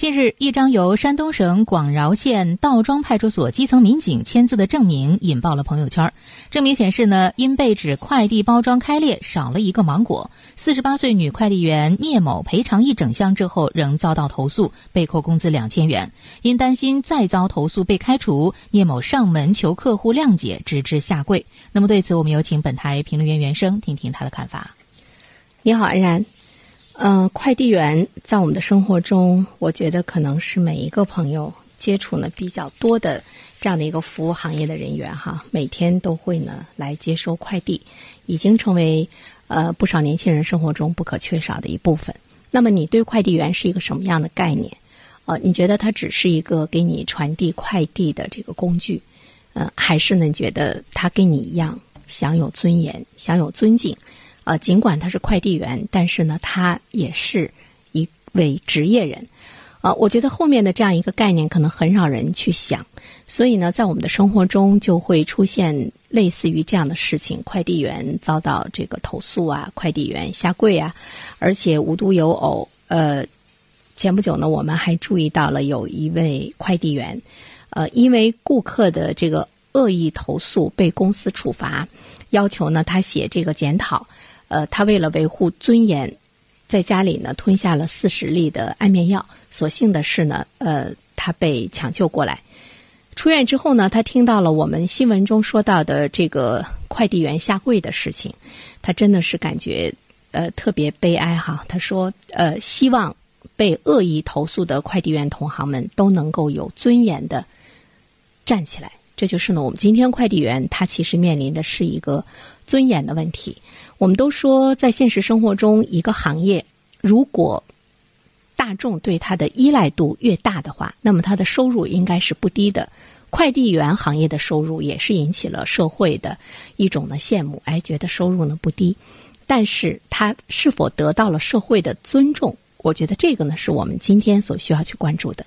近日，一张由山东省广饶县道庄派出所基层民警签字的证明引爆了朋友圈。证明显示呢，因被指快递包装开裂，少了一个芒果，四十八岁女快递员聂某赔偿一整箱之后，仍遭到投诉，被扣工资两千元。因担心再遭投诉被开除，聂某上门求客户谅解，直至下跪。那么对此，我们有请本台评论员袁生听听他的看法。你好，安然。嗯，快递员在我们的生活中，我觉得可能是每一个朋友接触呢比较多的这样的一个服务行业的人员哈，每天都会呢来接收快递，已经成为呃不少年轻人生活中不可缺少的一部分。那么，你对快递员是一个什么样的概念？呃，你觉得他只是一个给你传递快递的这个工具，呃，还是呢觉得他跟你一样享有尊严、享有尊敬？呃，尽管他是快递员，但是呢，他也是一位职业人。呃，我觉得后面的这样一个概念可能很少人去想，所以呢，在我们的生活中就会出现类似于这样的事情：快递员遭到这个投诉啊，快递员下跪啊，而且无独有偶，呃，前不久呢，我们还注意到了有一位快递员，呃，因为顾客的这个恶意投诉被公司处罚，要求呢他写这个检讨。呃，他为了维护尊严，在家里呢吞下了四十粒的安眠药。所幸的是呢，呃，他被抢救过来。出院之后呢，他听到了我们新闻中说到的这个快递员下跪的事情，他真的是感觉呃特别悲哀哈。他说，呃，希望被恶意投诉的快递员同行们都能够有尊严的站起来。这就是呢，我们今天快递员他其实面临的是一个尊严的问题。我们都说，在现实生活中，一个行业如果大众对它的依赖度越大的话，那么它的收入应该是不低的。快递员行业的收入也是引起了社会的一种的羡慕，哎，觉得收入呢不低，但是他是否得到了社会的尊重？我觉得这个呢是我们今天所需要去关注的。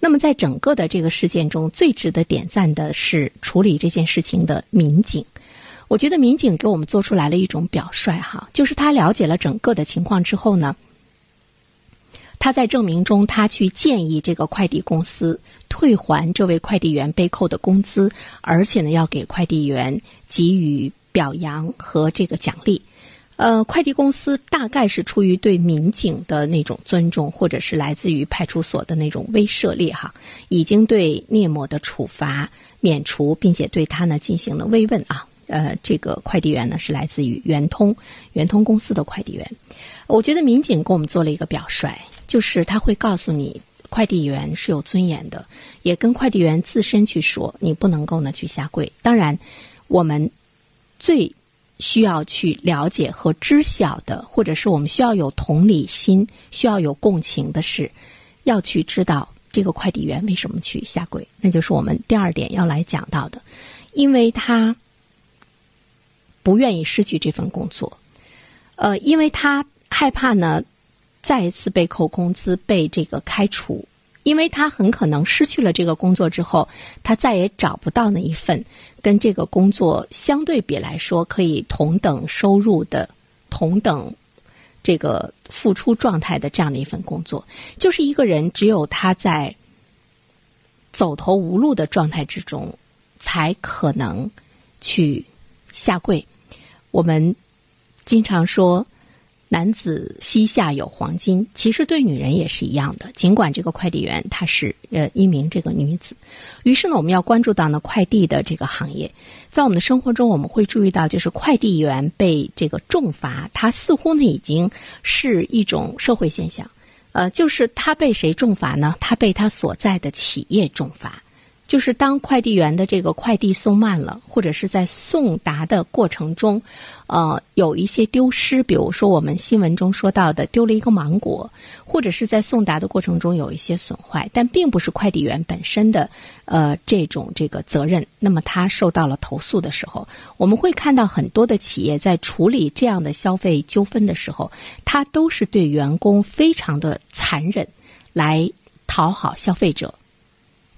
那么，在整个的这个事件中，最值得点赞的是处理这件事情的民警。我觉得民警给我们做出来了一种表率，哈，就是他了解了整个的情况之后呢，他在证明中，他去建议这个快递公司退还这位快递员被扣的工资，而且呢，要给快递员给予表扬和这个奖励。呃，快递公司大概是出于对民警的那种尊重，或者是来自于派出所的那种威慑力，哈，已经对聂某的处罚免除，并且对他呢进行了慰问啊。呃，这个快递员呢是来自于圆通，圆通公司的快递员。我觉得民警给我们做了一个表率，就是他会告诉你，快递员是有尊严的，也跟快递员自身去说，你不能够呢去下跪。当然，我们最需要去了解和知晓的，或者是我们需要有同理心、需要有共情的是，要去知道这个快递员为什么去下跪。那就是我们第二点要来讲到的，因为他。不愿意失去这份工作，呃，因为他害怕呢，再一次被扣工资、被这个开除，因为他很可能失去了这个工作之后，他再也找不到那一份跟这个工作相对比来说可以同等收入的、同等这个付出状态的这样的一份工作。就是一个人只有他在走投无路的状态之中，才可能去下跪。我们经常说“男子膝下有黄金”，其实对女人也是一样的。尽管这个快递员她是呃一名这个女子，于是呢，我们要关注到呢快递的这个行业，在我们的生活中，我们会注意到，就是快递员被这个重罚，他似乎呢已经是一种社会现象。呃，就是他被谁重罚呢？他被他所在的企业重罚。就是当快递员的这个快递送慢了，或者是在送达的过程中，呃，有一些丢失，比如说我们新闻中说到的丢了一个芒果，或者是在送达的过程中有一些损坏，但并不是快递员本身的呃这种这个责任。那么他受到了投诉的时候，我们会看到很多的企业在处理这样的消费纠纷的时候，他都是对员工非常的残忍，来讨好消费者。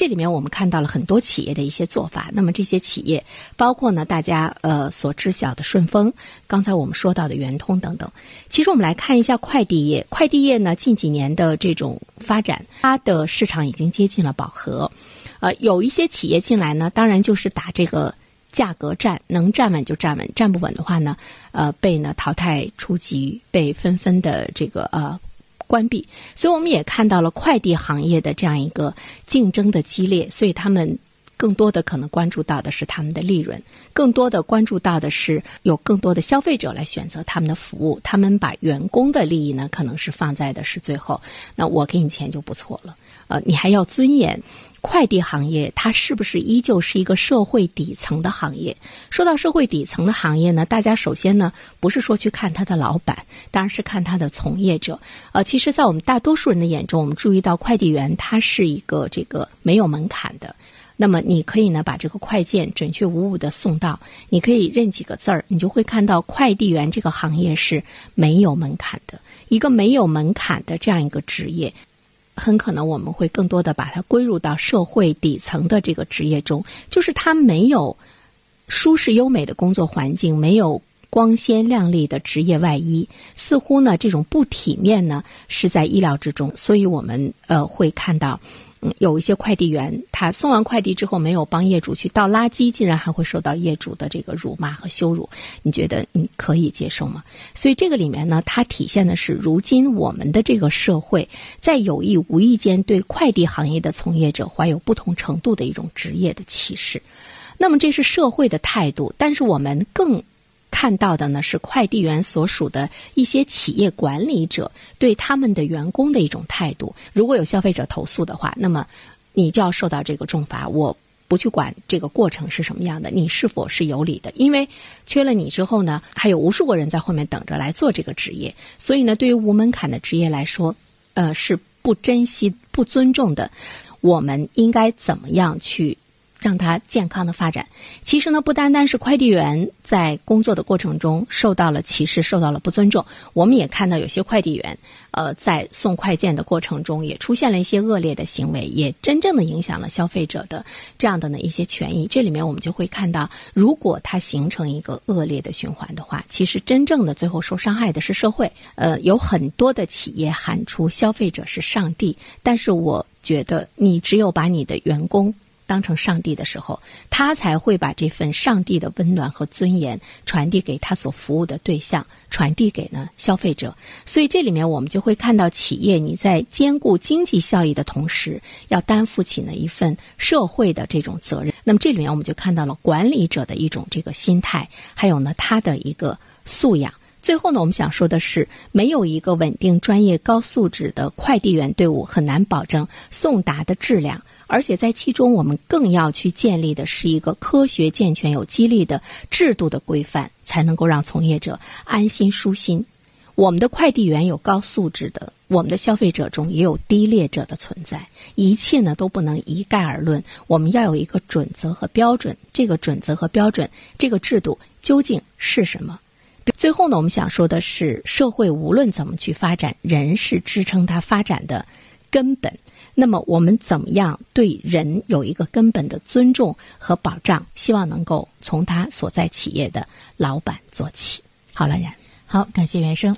这里面我们看到了很多企业的一些做法。那么这些企业包括呢，大家呃所知晓的顺丰，刚才我们说到的圆通等等。其实我们来看一下快递业，快递业呢近几年的这种发展，它的市场已经接近了饱和。呃，有一些企业进来呢，当然就是打这个价格战，能站稳就站稳，站不稳的话呢，呃，被呢淘汰出局，被纷纷的这个呃关闭。所以我们也看到了快递行业的这样一个竞争的激烈，所以他们更多的可能关注到的是他们的利润，更多的关注到的是有更多的消费者来选择他们的服务，他们把员工的利益呢，可能是放在的是最后。那我给你钱就不错了，呃，你还要尊严。快递行业它是不是依旧是一个社会底层的行业？说到社会底层的行业呢，大家首先呢不是说去看他的老板，当然是看他的从业者。呃，其实，在我们大多数人的眼中，我们注意到快递员他是一个这个没有门槛的。那么，你可以呢把这个快件准确无误的送到，你可以认几个字儿，你就会看到快递员这个行业是没有门槛的，一个没有门槛的这样一个职业。很可能我们会更多的把它归入到社会底层的这个职业中，就是它没有舒适优美的工作环境，没有光鲜亮丽的职业外衣，似乎呢这种不体面呢是在意料之中，所以我们呃会看到。嗯，有一些快递员，他送完快递之后没有帮业主去倒垃圾，竟然还会受到业主的这个辱骂和羞辱。你觉得你可以接受吗？所以这个里面呢，它体现的是如今我们的这个社会在有意无意间对快递行业的从业者怀有不同程度的一种职业的歧视。那么这是社会的态度，但是我们更。看到的呢是快递员所属的一些企业管理者对他们的员工的一种态度。如果有消费者投诉的话，那么你就要受到这个重罚。我不去管这个过程是什么样的，你是否是有理的？因为缺了你之后呢，还有无数个人在后面等着来做这个职业。所以呢，对于无门槛的职业来说，呃，是不珍惜、不尊重的。我们应该怎么样去？让他健康的发展。其实呢，不单单是快递员在工作的过程中受到了歧视、受到了不尊重，我们也看到有些快递员，呃，在送快件的过程中也出现了一些恶劣的行为，也真正的影响了消费者的这样的呢一些权益。这里面我们就会看到，如果它形成一个恶劣的循环的话，其实真正的最后受伤害的是社会。呃，有很多的企业喊出消费者是上帝，但是我觉得你只有把你的员工。当成上帝的时候，他才会把这份上帝的温暖和尊严传递给他所服务的对象，传递给呢消费者。所以这里面我们就会看到，企业你在兼顾经济效益的同时，要担负起呢一份社会的这种责任。那么这里面我们就看到了管理者的一种这个心态，还有呢他的一个素养。最后呢，我们想说的是，没有一个稳定、专业、高素质的快递员队伍，很难保证送达的质量。而且在其中，我们更要去建立的是一个科学、健全、有激励的制度的规范，才能够让从业者安心舒心。我们的快递员有高素质的，我们的消费者中也有低劣者的存在。一切呢都不能一概而论，我们要有一个准则和标准。这个准则和标准，这个制度究竟是什么？最后呢，我们想说的是，社会无论怎么去发展，人是支撑它发展的根本。那么我们怎么样对人有一个根本的尊重和保障？希望能够从他所在企业的老板做起。好了，然好，感谢袁生。